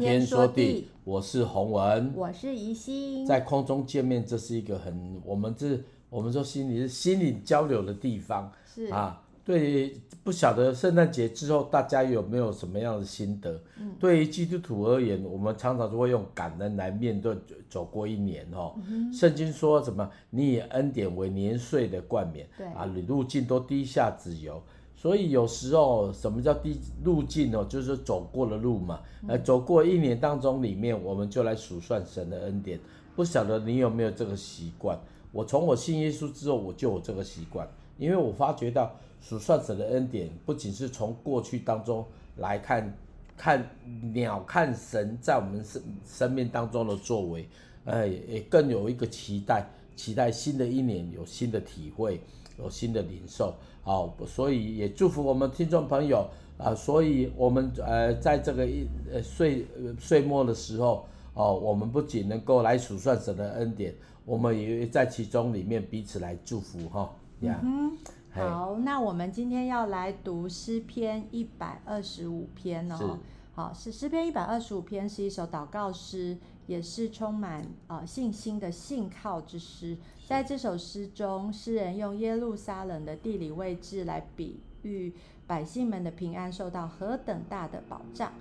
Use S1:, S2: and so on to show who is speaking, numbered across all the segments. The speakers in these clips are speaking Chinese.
S1: 天说地，我是洪文，
S2: 我是宜心，
S1: 在空中见面，这是一个很我们这我们说心里是心灵交流的地方，
S2: 是啊。
S1: 对，不晓得圣诞节之后大家有没有什么样的心得？嗯，对于基督徒而言，我们常常就会用感恩来面对走过一年哦。嗯、圣经说什么？你以恩典为年岁的冠冕，对啊，你路径都低下脂油。所以有时候什么叫第路径哦？就是走过的路嘛。呃、嗯，走过一年当中里面，我们就来数算神的恩典。不晓得你有没有这个习惯？我从我信耶稣之后，我就有这个习惯，因为我发觉到。数算神的恩典，不仅是从过去当中来看，看鸟看神在我们生生命当中的作为，呃，也更有一个期待，期待新的一年有新的体会，有新的领受，好，所以也祝福我们听众朋友啊，所以我们呃在这个一呃岁岁末的时候，哦，我们不仅能够来数算神的恩典，我们也在其中里面彼此来祝福哈，呀。
S2: 嗯好，那我们今天要来读诗篇一百二十五篇哦。好，是诗篇一百二十五篇是一首祷告诗，也是充满呃信心的信靠之诗。在这首诗中，诗人用耶路撒冷的地理位置来比喻百姓们的平安受到何等大的保障。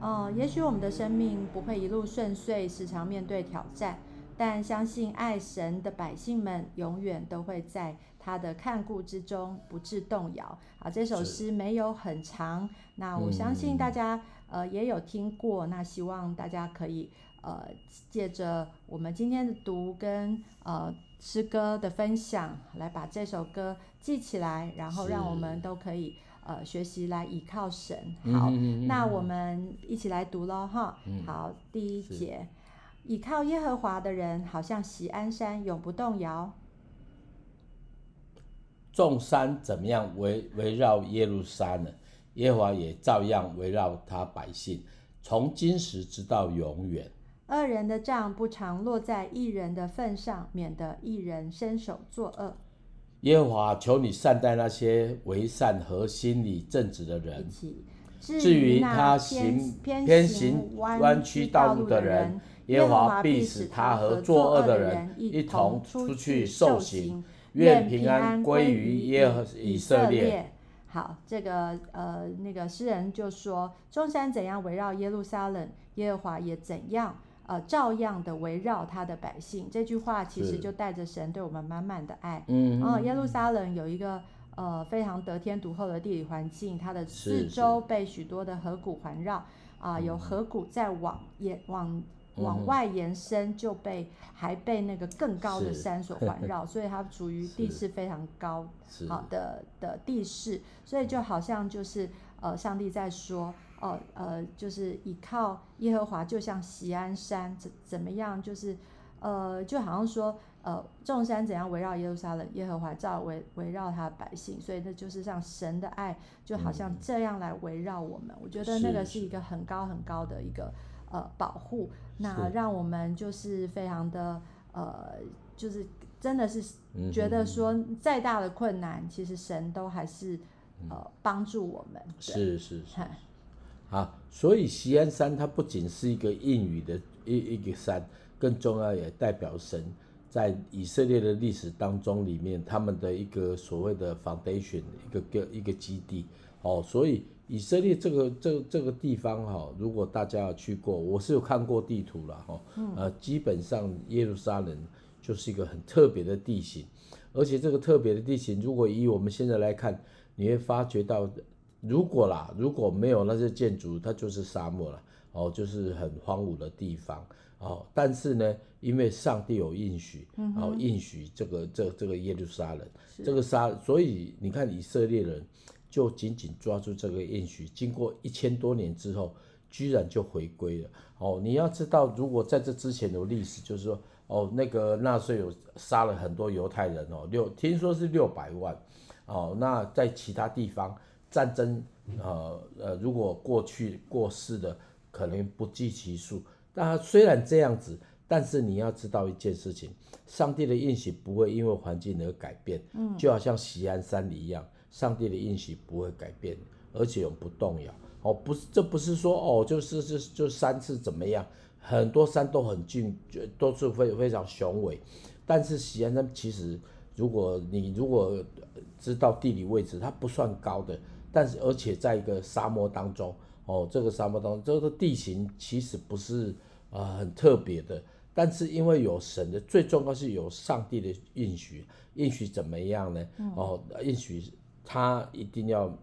S2: 呃，也许我们的生命不会一路顺遂，时常面对挑战，但相信爱神的百姓们永远都会在。他的看顾之中不致动摇啊！这首诗没有很长，那我相信大家、嗯、呃也有听过。那希望大家可以呃借着我们今天的读跟呃诗歌的分享，来把这首歌记起来，然后让我们都可以呃学习来倚靠神。好，嗯、那我们一起来读喽哈！好，第一节，倚靠耶和华的人，好像锡安山，永不动摇。
S1: 众山怎么样围围绕耶路撒冷，耶和华也照样围绕他百姓，从今时直到永远。
S2: 恶人的杖不常落在一人的份上，免得一人伸手作恶。
S1: 耶和华，求你善待那些为善和心理正直的人。至于他行偏行弯曲道路的人，耶和华必使他和作恶的人一同出去受刑。愿平安归于耶和以色列。
S2: 好，这个呃，那个诗人就说：中山怎样围绕耶路撒冷，耶和华也怎样呃，照样的围绕他的百姓。这句话其实就带着神对我们满满的爱。嗯，然后耶路撒冷有一个呃非常得天独厚的地理环境，它的四周被许多的河谷环绕啊、呃，有河谷在往延往。往外延伸，就被还被那个更高的山所环绕，所以它处于地势非常高好的的地势，所以就好像就是呃，上帝在说，哦呃，呃，就是倚靠耶和华，就像锡安山怎怎么样，就是呃，就好像说呃，众山怎样围绕耶路撒冷，耶和华照围围绕他的百姓，所以那就是像神的爱，就好像这样来围绕我们。我觉得那个是一个很高很高的一个。呃，保护，那让我们就是非常的呃，就是真的是觉得说，再大的困难，嗯、其实神都还是呃帮助我们。
S1: 是是是。好，所以锡安山它不仅是一个应语的一一个山，更重要也代表神在以色列的历史当中里面他们的一个所谓的 foundation 一个个一个基地。哦，所以。以色列这个这个、这个地方哈，如果大家有去过，我是有看过地图了哈，呃，基本上耶路撒冷就是一个很特别的地形，而且这个特别的地形，如果以我们现在来看，你会发觉到，如果啦，如果没有那些建筑，它就是沙漠了，哦，就是很荒芜的地方，哦，但是呢，因为上帝有应许，哦，应许这个这这个耶路撒冷，这个沙，所以你看以色列人。就紧紧抓住这个应许，经过一千多年之后，居然就回归了。哦，你要知道，如果在这之前的历史，就是说，哦，那个纳粹有杀了很多犹太人哦，六听说是六百万。哦，那在其他地方战争，呃呃，如果过去过世的可能不计其数。那虽然这样子，但是你要知道一件事情，上帝的应许不会因为环境而改变。嗯，就好像西安山里一样。上帝的应许不会改变，而且永不动摇。哦，不是，这不是说哦，就是就就山是怎么样，很多山都很俊，都是非非常雄伟。但是西安山其实，如果你如果知道地理位置，它不算高的，但是而且在一个沙漠当中，哦，这个沙漠当中，这个地形其实不是啊、呃、很特别的。但是因为有神的，最重要是有上帝的应许，应许怎么样呢？嗯、哦，应许他一定要。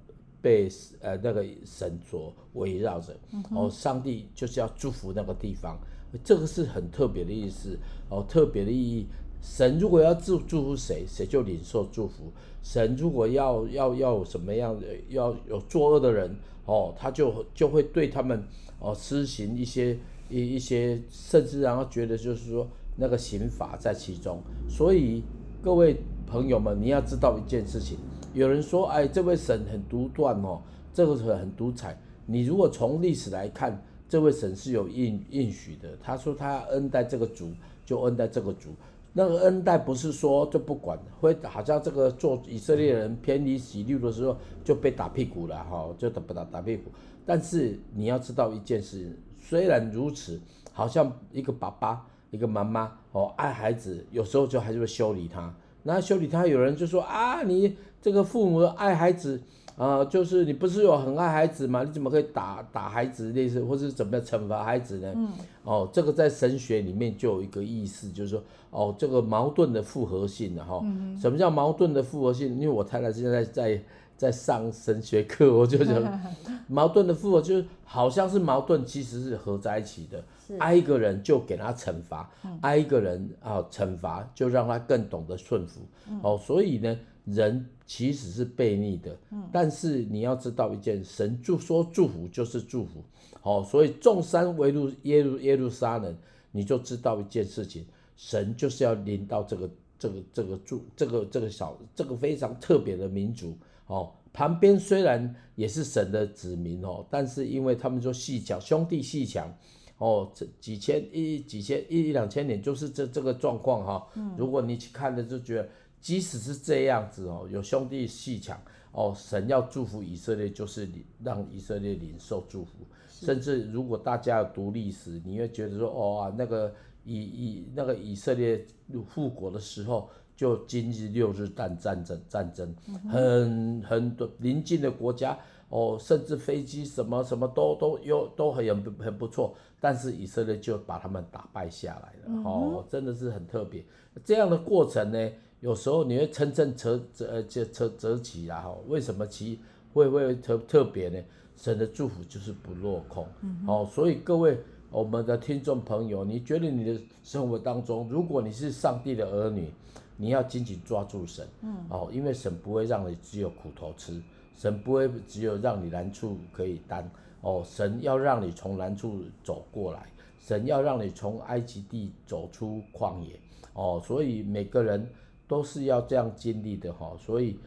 S1: 被呃那个神所围绕着，哦，上帝就是要祝福那个地方，这个是很特别的意思，哦，特别的意义。神如果要祝祝福谁，谁就领受祝福；神如果要要要有什么样的，要有作恶的人，哦，他就就会对他们哦施行一些一一些，甚至然后觉得就是说那个刑罚在其中。所以各位朋友们，你要知道一件事情。有人说：“哎，这位神很独断哦，这个神很独裁。你如果从历史来看，这位神是有应应许的。他说他恩待这个族，就恩待这个族。那个恩待不是说就不管，会好像这个做以色列人偏离己路的时候就被打屁股了哈，就打不打打屁股。但是你要知道一件事，虽然如此，好像一个爸爸一个妈妈哦爱孩子，有时候就还是会修理他。那修理他，有人就说啊你。”这个父母爱孩子、呃，就是你不是有很爱孩子吗？你怎么可以打打孩子，类似或者是怎么样惩罚孩子呢？嗯、哦，这个在神学里面就有一个意思，就是说，哦，这个矛盾的复合性的哈。嗯、什么叫矛盾的复合性？因为我太太现在在在上神学课，我就讲 矛盾的复合就是好像是矛盾，其实是合在一起的。爱一个人就给他惩罚，爱一个人啊惩罚就让他更懂得顺服。哦，所以呢。人其实是悖逆的，但是你要知道一件，神祝说祝福就是祝福，好，所以众山围路耶路耶路撒冷，你就知道一件事情，神就是要临到这个这个这个住这个这个小这个非常特别的民族，哦，旁边虽然也是神的子民哦，但是因为他们说鬩墙兄弟细强，哦，这几千一几千一两千年就是这这个状况哈，如果你去看了就觉得。即使是这样子哦，有兄弟鬩墙哦，神要祝福以色列，就是让以色列领受祝福。甚至如果大家有读历史，你会觉得说哦啊，那个以以那个以色列复国的时候，就经历六日战战争战争，很很多邻近的国家哦，甚至飞机什么什么都都有都很很不错，但是以色列就把他们打败下来了、嗯、哦，真的是很特别。这样的过程呢？有时候你会真正扯扯呃就扯扯起来哈，为什么其会会特特别呢？神的祝福就是不落空，嗯，哦，所以各位我们的听众朋友，你觉得你的生活当中，如果你是上帝的儿女，你要紧紧抓住神，嗯，哦，因为神不会让你只有苦头吃，神不会只有让你难处可以担，哦，神要让你从难处走过来，神要让你从埃及地走出旷野，哦，所以每个人。都是要这样经历的哈，所以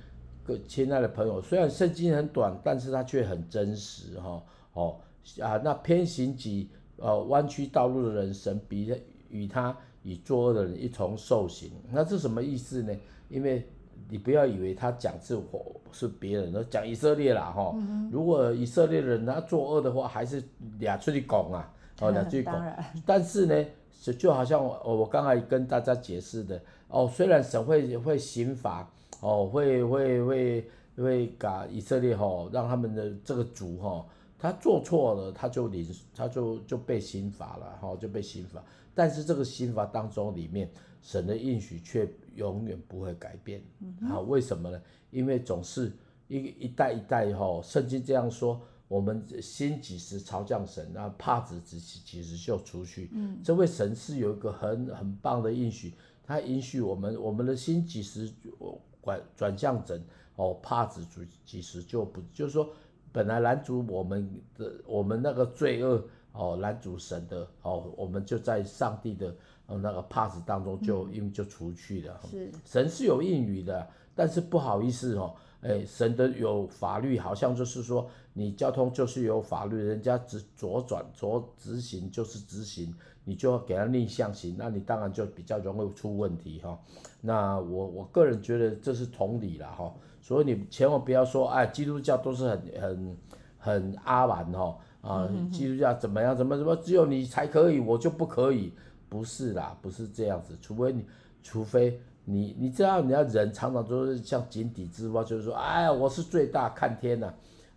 S1: 各亲爱的朋友，虽然圣经很短，但是它却很真实哈。哦啊，那偏行己呃弯曲道路的人，神必与他与作恶的人一同受刑。那是什么意思呢？因为你不要以为他讲是我是别人，都讲以色列啦哈。嗯、如果以色列人他作恶的话，还是俩出去拱啊，哦俩出去讲。然但是呢，就好像我我刚才跟大家解释的。哦，虽然神会会刑罚，哦，会会会会搞以色列哈、哦，让他们的这个族哈、哦，他做错了，他就领，他就就被刑罚了，哈、哦，就被刑罚。但是这个刑罚当中里面，神的应许却永远不会改变。嗯哼。好，为什么呢？因为总是一一代一代哈、哦，圣经这样说，我们兴几时朝向神，那帕子几时几时就出去。嗯。这位神是有一个很很棒的应许。他允许我们，我们的心几时转转向整哦，帕子几几时就不，就是说，本来拦阻我们的，我们那个罪恶哦，拦阻神的哦，我们就在上帝的那个帕子当中就因为就除去了。是神是有应允的，但是不好意思哦，哎，神的有法律，好像就是说你交通就是有法律，人家直左转左直行就是直行。你就要给他逆向型，那你当然就比较容易出问题哈。那我我个人觉得这是同理了哈，所以你千万不要说哎，基督教都是很很很阿蛮哦啊，基督教怎么样怎么怎么，只有你才可以，我就不可以，不是啦，不是这样子，除非你，除非你，你知道你要人常常都是像井底之蛙，就是说，哎呀，我是最大，看天呐，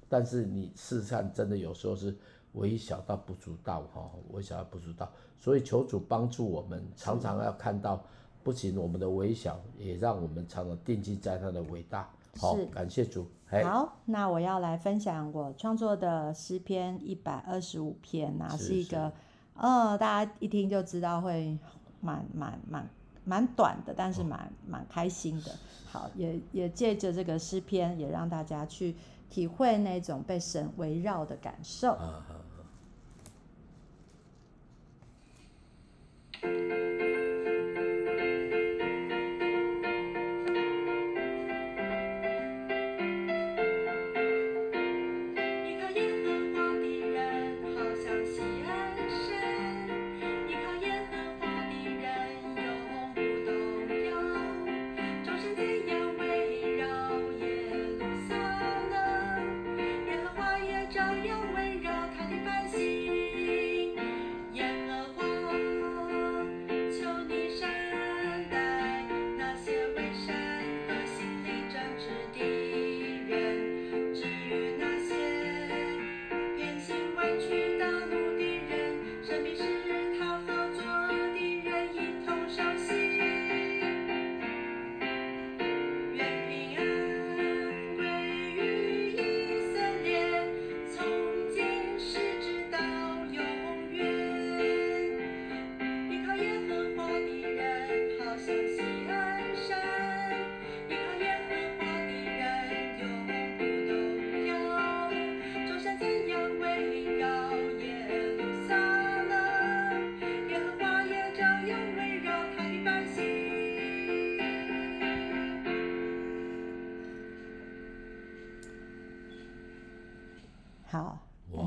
S1: 但是你事实上，真的有时候是微小到不足道哈，微小到不足道，所以求主帮助我们，常常要看到。不仅我们的微小，也让我们常常定睛在他的伟大。好，感谢主。
S2: 好，那我要来分享我创作的诗篇一百二十五篇，那是一个，呃，大家一听就知道会蛮蛮蛮蛮短的，但是蛮蛮开心的。好，也也借着这个诗篇，也让大家去体会那种被神围绕的感受。Música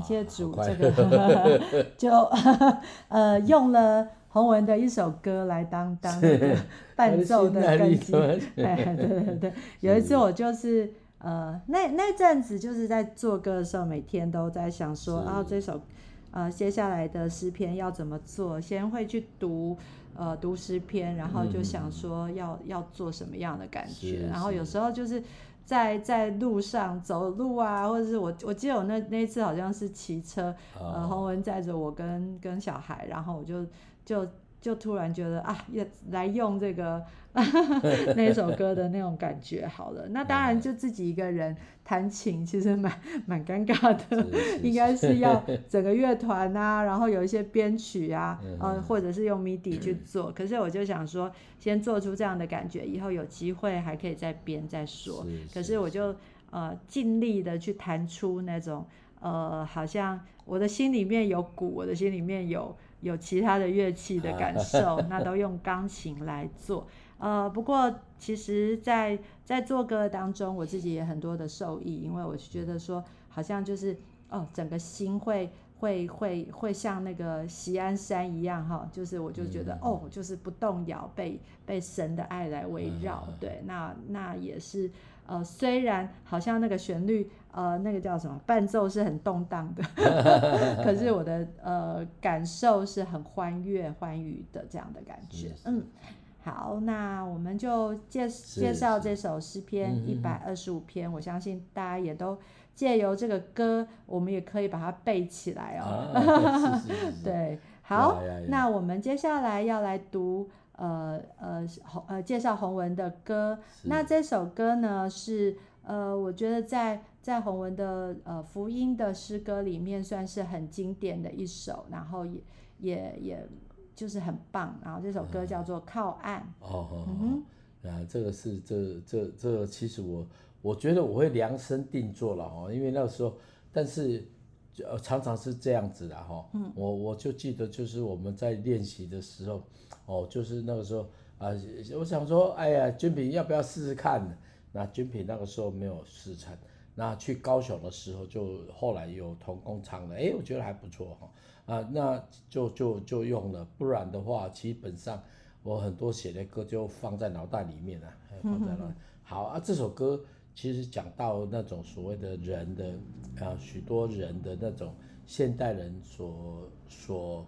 S2: 谢主，这个。就 呃用了洪文的一首歌来当当那个伴奏的根基。哎，对对对，有一次我就是呃那那阵子就是在做歌的时候，每天都在想说啊这首呃接下来的诗篇要怎么做，先会去读呃读诗篇，然后就想说要要做什么样的感觉，然后有时候就是。在在路上走路啊，或者是我我记得我那那一次好像是骑车，呃，洪文载着我跟跟小孩，然后我就就就突然觉得啊，要来用这个。那首歌的那种感觉好了，那当然就自己一个人弹琴，其实蛮蛮尴尬的，应该是要整个乐团啊，然后有一些编曲啊，呃，或者是用 MIDI 去做。可是我就想说，先做出这样的感觉，以后有机会还可以再编再说。可是我就呃尽力的去弹出那种呃，好像我的心里面有鼓，我的心里面有有其他的乐器的感受，那都用钢琴来做。呃，不过其实在，在在做歌当中，我自己也很多的受益，因为我觉得说，好像就是哦，整个心会会会会像那个西安山一样哈，就是我就觉得、嗯、哦，就是不动摇，被被神的爱来围绕，嗯、对，那那也是呃，虽然好像那个旋律呃，那个叫什么伴奏是很动荡的，可是我的呃感受是很欢悦欢愉的这样的感觉，嗯。好，那我们就介介绍这首诗篇一百二十五篇，我相信大家也都借由这个歌，我们也可以把它背起来哦。对，好，那我们接下来要来读呃呃洪呃介绍洪文的歌。那这首歌呢是呃，我觉得在在洪文的呃福音的诗歌里面算是很经典的一首，然后也也也。就是很棒，然后这首歌叫做《靠岸》。哦哦哦，
S1: 啊，这个是这这这个，其实我我觉得我会量身定做了哦，因为那个时候，但是呃常常是这样子的哈。嗯。我我就记得就是我们在练习的时候，哦，就是那个时候啊，我想说，哎呀，军品要不要试试看？那军品那个时候没有试唱，那去高雄的时候就后来有同工唱了，哎，我觉得还不错哈。啊，那就就就用了，不然的话，基本上我很多写的歌就放在脑袋里面了，放在那。好啊，这首歌其实讲到那种所谓的人的啊，许多人的那种现代人所所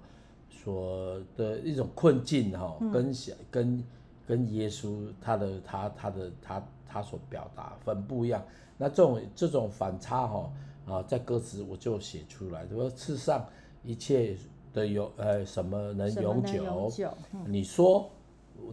S1: 所的一种困境哈，跟想跟跟耶稣他的他他的他他所表达很不一样。那这种这种反差哈啊，在歌词我就写出来，说世上一切的永呃什么能永久？
S2: 永久嗯、
S1: 你说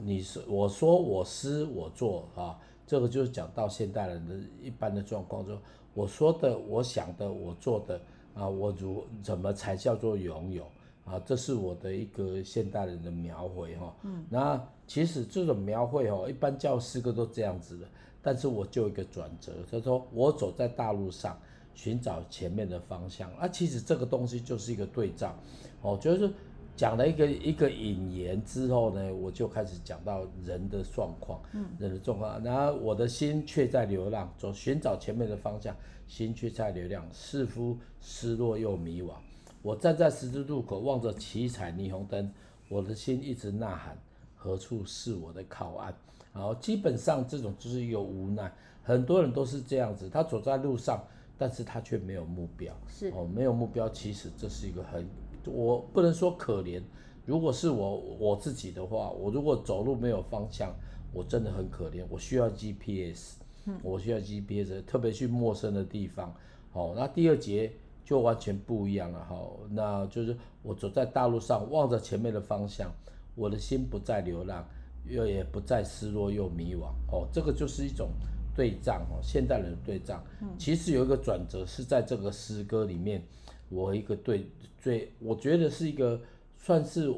S1: 你是我说我思我做啊。这个就是讲到现代人的一般的状况，说我说的、我想的、我做的啊，我如怎么才叫做拥有啊？这是我的一个现代人的描绘哈。嗯。那其实这种描绘哦，一般教诗歌都这样子的，但是我就一个转折，他说我走在大路上寻找前面的方向啊。其实这个东西就是一个对照，哦，就是。讲了一个一个引言之后呢，我就开始讲到人的状况，嗯，人的状况。然后我的心却在流浪，走寻找前面的方向，心却在流浪，似乎失落又迷惘。我站在十字路口，望着七彩霓虹灯，我的心一直呐喊：何处是我的靠岸？然后基本上这种就是一个无奈，很多人都是这样子，他走在路上，但是他却没有目标，
S2: 是
S1: 哦，没有目标，其实这是一个很。我不能说可怜，如果是我我自己的话，我如果走路没有方向，我真的很可怜。我需要 GPS，我需要 GPS，特别去陌生的地方。好，那第二节就完全不一样了。哈，那就是我走在大路上，望着前面的方向，我的心不再流浪，又也不再失落又迷惘。哦，这个就是一种对仗哦，现代人的对仗。嗯其实有一个转折是在这个诗歌里面。我一个对最，我觉得是一个算是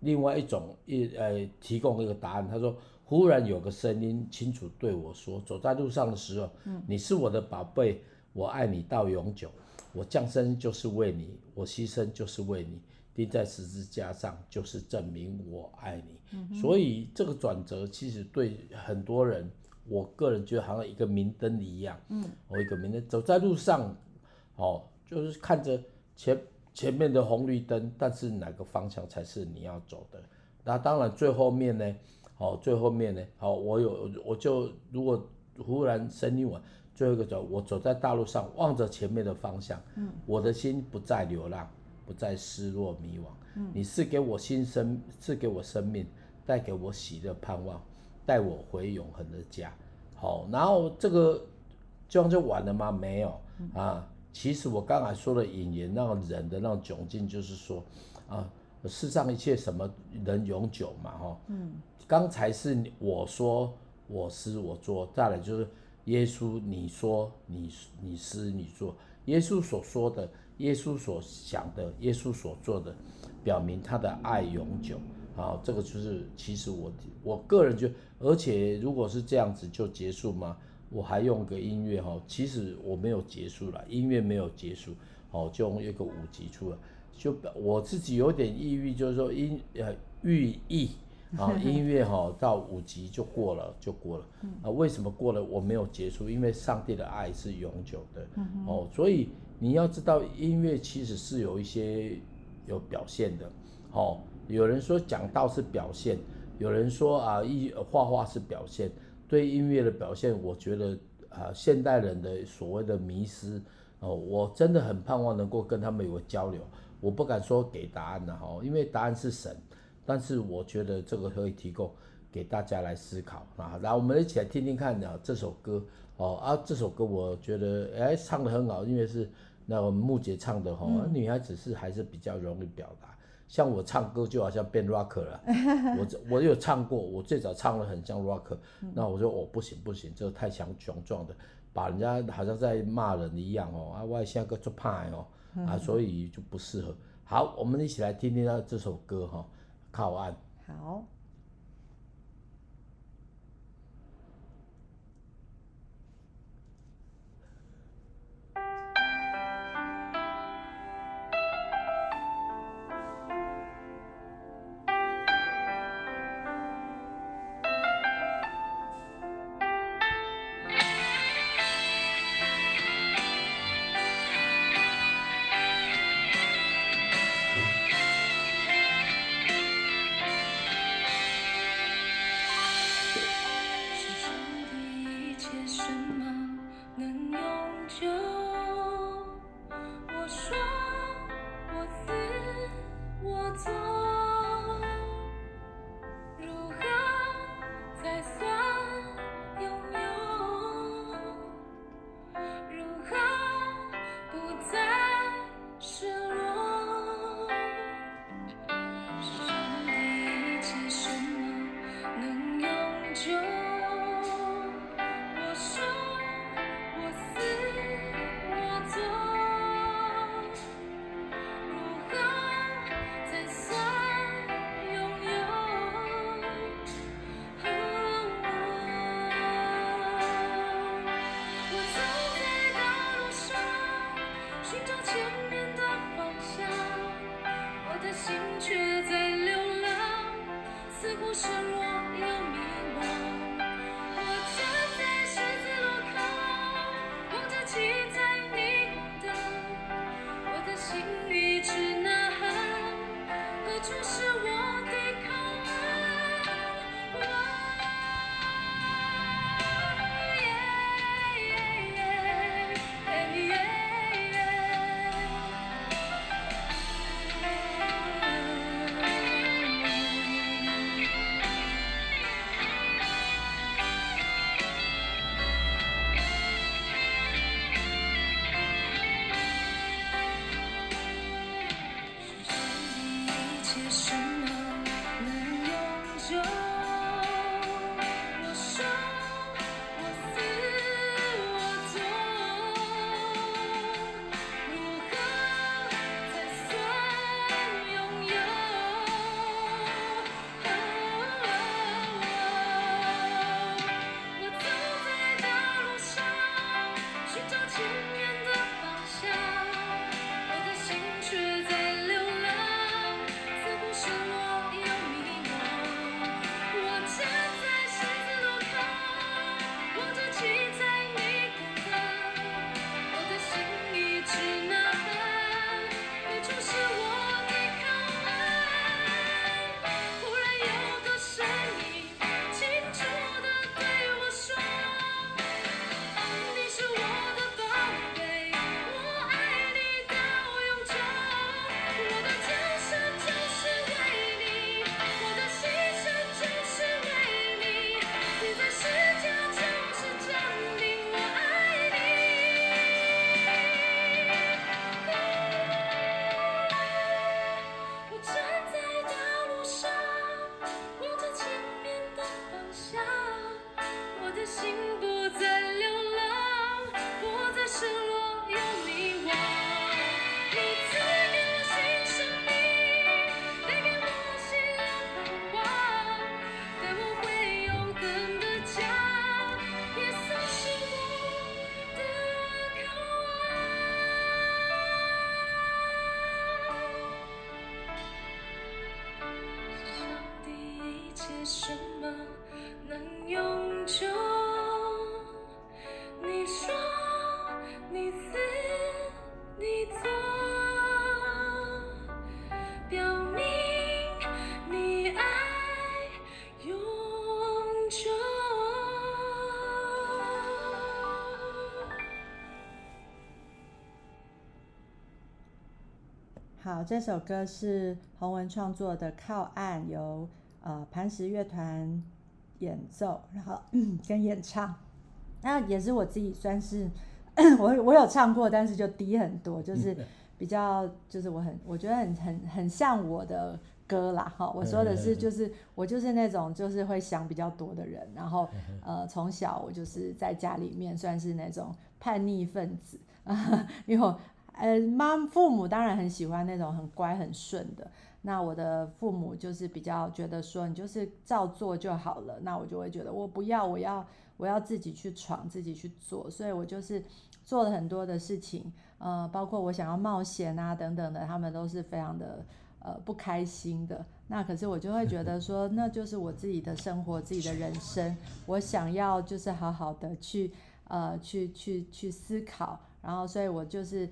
S1: 另外一种一呃提供一个答案。他说，忽然有个声音清楚对我说，走在路上的时候，嗯，你是我的宝贝，我爱你到永久，我降生就是为你，我牺牲就是为你，钉在十字架上就是证明我爱你。嗯，所以这个转折其实对很多人，我个人觉得好像一个明灯一样，嗯，我一个明灯走在路上，哦。就是看着前前面的红绿灯，但是哪个方向才是你要走的？那当然最后面呢？哦，最后面呢？好，我有我就如果忽然声音完，最后一个走，我走在大路上，望着前面的方向，嗯，我的心不再流浪，不再失落迷惘，嗯，你是给我新生，是给我生命，带给我喜乐盼望，带我回永恒的家。好，然后这个这样就完了吗？没有啊。其实我刚才说的引言，那种人的那种窘境，就是说，啊，世上一切什么能永久嘛？哈，嗯，刚才是我说我思我做，再来就是耶稣你说你你思你做，耶稣所说的，耶稣所想的，耶稣所做的，表明他的爱永久。啊，这个就是其实我我个人觉得，而且如果是这样子就结束吗？我还用个音乐哈，其实我没有结束了，音乐没有结束，哦，就用一个五级出来，就我自己有点抑郁，就是说音呃寓意啊，音乐哈到五级就过了就过了，啊，为什么过了？我没有结束，因为上帝的爱是永久的，哦，所以你要知道音乐其实是有一些有表现的，哦，有人说讲道是表现，有人说啊一画画是表现。对音乐的表现，我觉得啊，现代人的所谓的迷失哦，我真的很盼望能够跟他们有个交流。我不敢说给答案的哈，因为答案是神，但是我觉得这个可以提供给大家来思考啊。来，我们一起来听听看啊，这首歌哦啊，这首歌我觉得哎唱得很好，因为是那我们木姐唱的哈，嗯、女孩子是还是比较容易表达。像我唱歌就好像变 rocker 了，我我有唱过，我最早唱的很像 rocker，那我说哦不行不行，这个太强雄壮的，把人家好像在骂人一样哦，啊我像个做派哦，啊所以就不适合。好，我们一起来听听他这首歌哈，靠岸。
S2: 好。好，这首歌是洪文创作的《靠岸》，由呃磐石乐团演奏，然后 跟演唱。那也是我自己算是 我我有唱过，但是就低很多，就 是比较就是我很我觉得很很很像我的歌啦。哈，我说的是就是我就是那种就是会想比较多的人，然后呃从小我就是在家里面算是那种叛逆分子，因为我。呃，妈父母当然很喜欢那种很乖很顺的。那我的父母就是比较觉得说，你就是照做就好了。那我就会觉得我不要，我要我要自己去闯，自己去做。所以我就是做了很多的事情，呃，包括我想要冒险啊等等的，他们都是非常的呃不开心的。那可是我就会觉得说，那就是我自己的生活，自己的人生，我想要就是好好的去呃去去去思考。然后，所以我就是。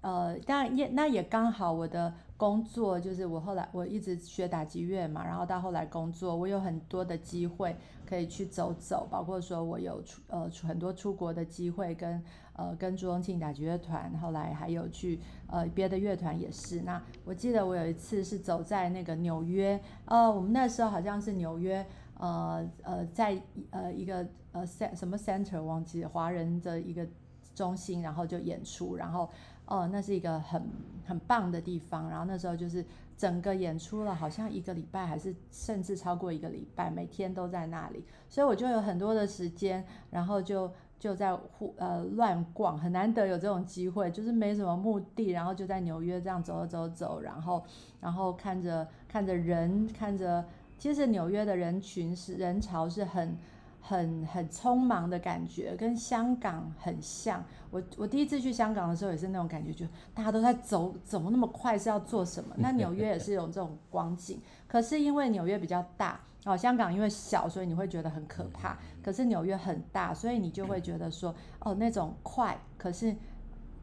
S2: 呃，当然也那也刚好，我的工作就是我后来我一直学打击乐嘛，然后到后来工作，我有很多的机会可以去走走，包括说我有出呃很多出国的机会跟，呃跟朱宗庆打击乐团，后来还有去呃别的乐团也是。那我记得我有一次是走在那个纽约，呃，我们那时候好像是纽约，呃呃在呃一个呃什什么 center 忘记了，华人的一个中心，然后就演出，然后。哦，那是一个很很棒的地方。然后那时候就是整个演出了，好像一个礼拜，还是甚至超过一个礼拜，每天都在那里。所以我就有很多的时间，然后就就在户呃乱逛，很难得有这种机会，就是没什么目的，然后就在纽约这样走走走，然后然后看着看着人，看着其实纽约的人群是人潮是很。很很匆忙的感觉，跟香港很像。我我第一次去香港的时候也是那种感觉，就大家都在走，怎么那么快是要做什么？那纽约也是有这种光景，可是因为纽约比较大哦，香港因为小，所以你会觉得很可怕。可是纽约很大，所以你就会觉得说，哦，那种快，可是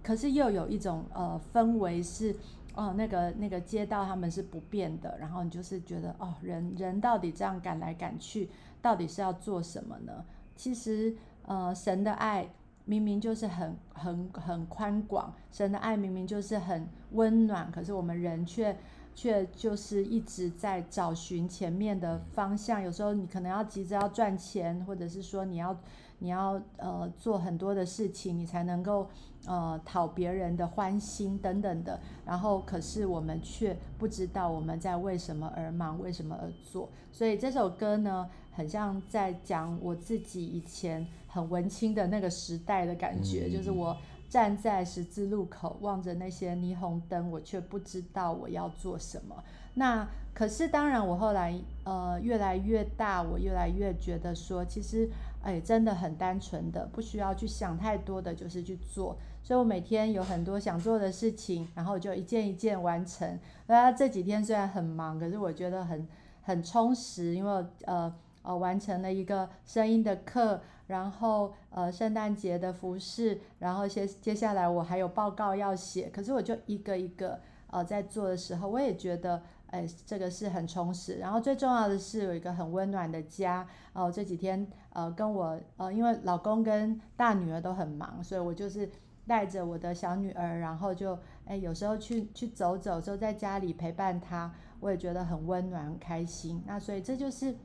S2: 可是又有一种呃氛围是。哦，那个那个街道他们是不变的，然后你就是觉得哦，人人到底这样赶来赶去，到底是要做什么呢？其实，呃，神的爱明明就是很很很宽广，神的爱明明就是很温暖，可是我们人却却就是一直在找寻前面的方向。有时候你可能要急着要赚钱，或者是说你要你要呃做很多的事情，你才能够。呃，讨别人的欢心等等的，然后可是我们却不知道我们在为什么而忙，为什么而做。所以这首歌呢，很像在讲我自己以前很文青的那个时代的感觉，嗯、就是我站在十字路口，望着那些霓虹灯，我却不知道我要做什么。那可是当然，我后来呃越来越大，我越来越觉得说，其实哎，真的很单纯的，不需要去想太多的，就是去做。所以我每天有很多想做的事情，然后就一件一件完成。那这几天虽然很忙，可是我觉得很很充实，因为呃呃完成了一个声音的课，然后呃圣诞节的服饰，然后接接下来我还有报告要写。可是我就一个一个呃在做的时候，我也觉得哎这个是很充实。然后最重要的是有一个很温暖的家。哦、这几天呃跟我呃因为老公跟大女儿都很忙，所以我就是。带着我的小女儿，然后就哎，有时候去去走走，就在家里陪伴她，我也觉得很温暖、很开心。那所以这就是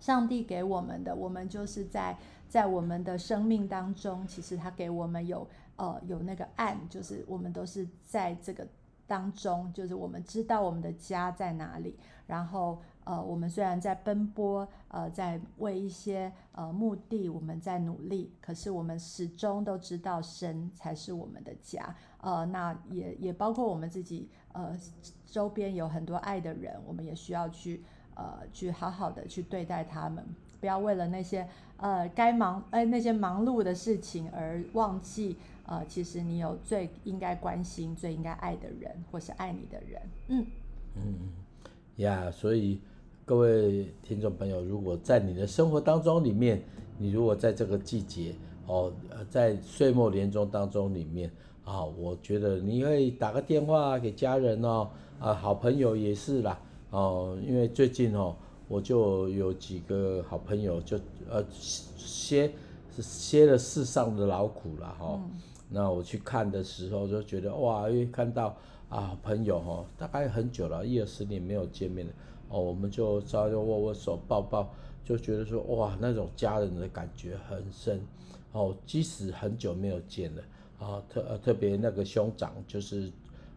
S2: 上帝给我们的，我们就是在在我们的生命当中，其实他给我们有呃有那个爱，就是我们都是在这个当中，就是我们知道我们的家在哪里，然后。呃，我们虽然在奔波，呃，在为一些呃目的，我们在努力，可是我们始终都知道神才是我们的家。呃，那也也包括我们自己，呃，周边有很多爱的人，我们也需要去呃去好好的去对待他们，不要为了那些呃该忙哎那些忙碌的事情而忘记呃，其实你有最应该关心、最应该爱的人，或是爱你的人。嗯
S1: 嗯呀，yeah, 所以。各位听众朋友，如果在你的生活当中里面，你如果在这个季节哦，呃，在岁末年终当中里面啊，我觉得你可以打个电话给家人哦，啊，好朋友也是啦，哦，因为最近哦，我就有几个好朋友就呃歇歇了世上的劳苦了哈，哦嗯、那我去看的时候就觉得哇，因为看到啊朋友哈，大概很久了，一二十年没有见面了。哦，我们就稍微握握手、抱抱，就觉得说哇，那种家人的感觉很深。哦，即使很久没有见了，啊，特呃特别那个兄长就是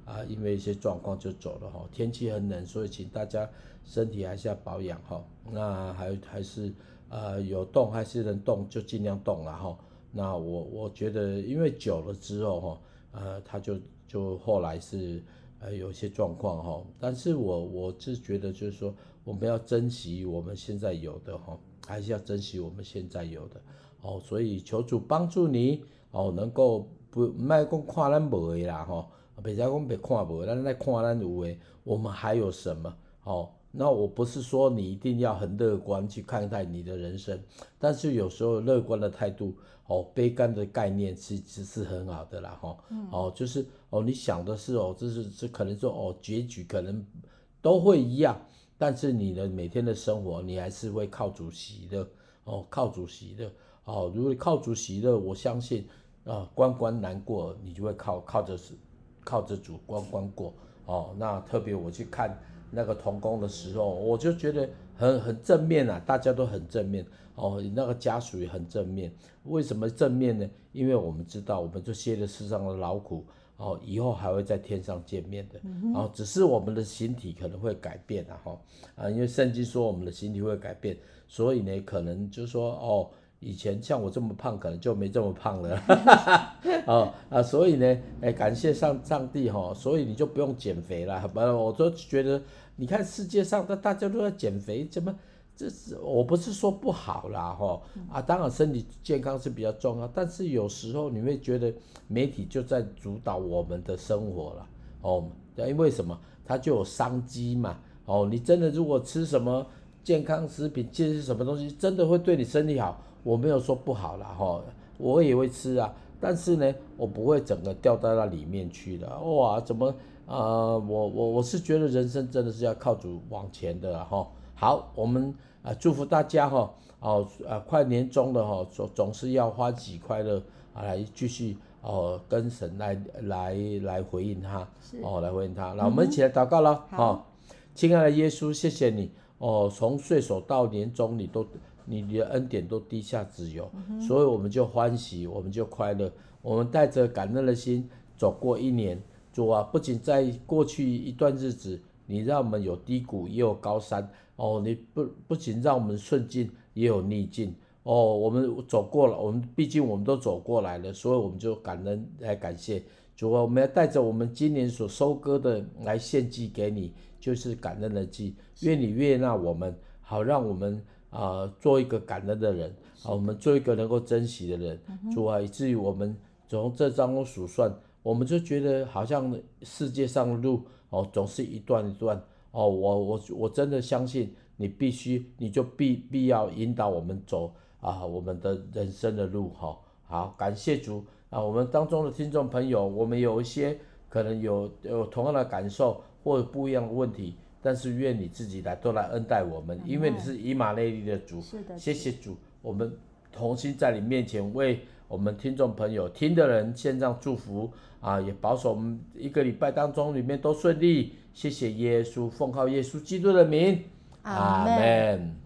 S1: 啊，因为一些状况就走了哈。天气很冷，所以请大家身体还是要保养哈。那还还是呃有动还是能动就尽量动了哈。那我我觉得因为久了之后哈，呃他就就后来是。呃，有一些状况哈，但是我我是觉得就是说，我们要珍惜我们现在有的哈，还是要珍惜我们现在有的哦。所以求主帮助你哦，能够不卖讲看咱无的啦哈，别再讲别看无，咱来看咱有的，我们还有什么哦？那我不是说你一定要很乐观去看待你的人生，但是有时候乐观的态度。哦，悲观的概念其实是很好的啦，哈、嗯，哦，就是哦，你想的是哦，这是这可能说哦，结局可能都会一样，但是你的每天的生活，你还是会靠主席的，哦，靠主席的，哦，如果你靠主席的，我相信啊，关关难过，你就会靠靠着是靠着主关关过，哦，那特别我去看那个童工的时候，我就觉得很很正面啊，大家都很正面。哦，那个家属也很正面，为什么正面呢？因为我们知道，我们这些了世上的劳苦，哦，以后还会在天上见面的，嗯、哼哦，只是我们的形体可能会改变啊，哈，啊，因为圣经说我们的形体会改变，所以呢，可能就是说，哦，以前像我这么胖，可能就没这么胖了，哦，啊，所以呢，哎，感谢上上帝哈、哦，所以你就不用减肥了，不然我都觉得，你看世界上的大家都在减肥，怎么？这是我不是说不好啦，哈啊，当然身体健康是比较重要，但是有时候你会觉得媒体就在主导我们的生活了，哦，因为什么？它就有商机嘛，哦，你真的如果吃什么健康食品，这是什么东西，真的会对你身体好，我没有说不好啦，哈，我也会吃啊，但是呢，我不会整个掉到那里面去的，哇，怎么、呃？我我我是觉得人生真的是要靠主往前的哈。好，我们啊祝福大家哈哦啊快年终了哈，总总是要欢喜快乐啊来继续哦跟神来来来回应他哦来回应他，那我们一起来祷告了哈，亲爱的耶稣，谢谢你哦，从岁首到年终你都你你的恩典都滴下脂油，所以我们就欢喜，我们就快乐，我们带着感恩的心走过一年，主啊，不仅在过去一段日子。你让我们有低谷，也有高山哦。你不不仅让我们顺境，也有逆境哦。我们走过了，我们毕竟我们都走过来了，所以我们就感恩来感谢主啊。我们要带着我们今年所收割的来献祭给你，就是感恩的祭。愿你悦纳我们，好让我们啊、呃、做一个感恩的人，好我们做一个能够珍惜的人。主啊，以至于我们从这当中数算，我们就觉得好像世界上的路。哦，总是一段一段哦，我我我真的相信你必须，你就必必要引导我们走啊，我们的人生的路哈、哦。好，感谢主啊，我们当中的听众朋友，我们有一些可能有有同样的感受或者不一样的问题，但是愿你自己来都来恩待我们，因为你是以马内利的主。是的。谢谢主，我们同心在你面前为。我们听众朋友听的人献上祝福啊，也保守我们一个礼拜当中里面都顺利。谢谢耶稣，奉靠耶稣基督的名，阿门。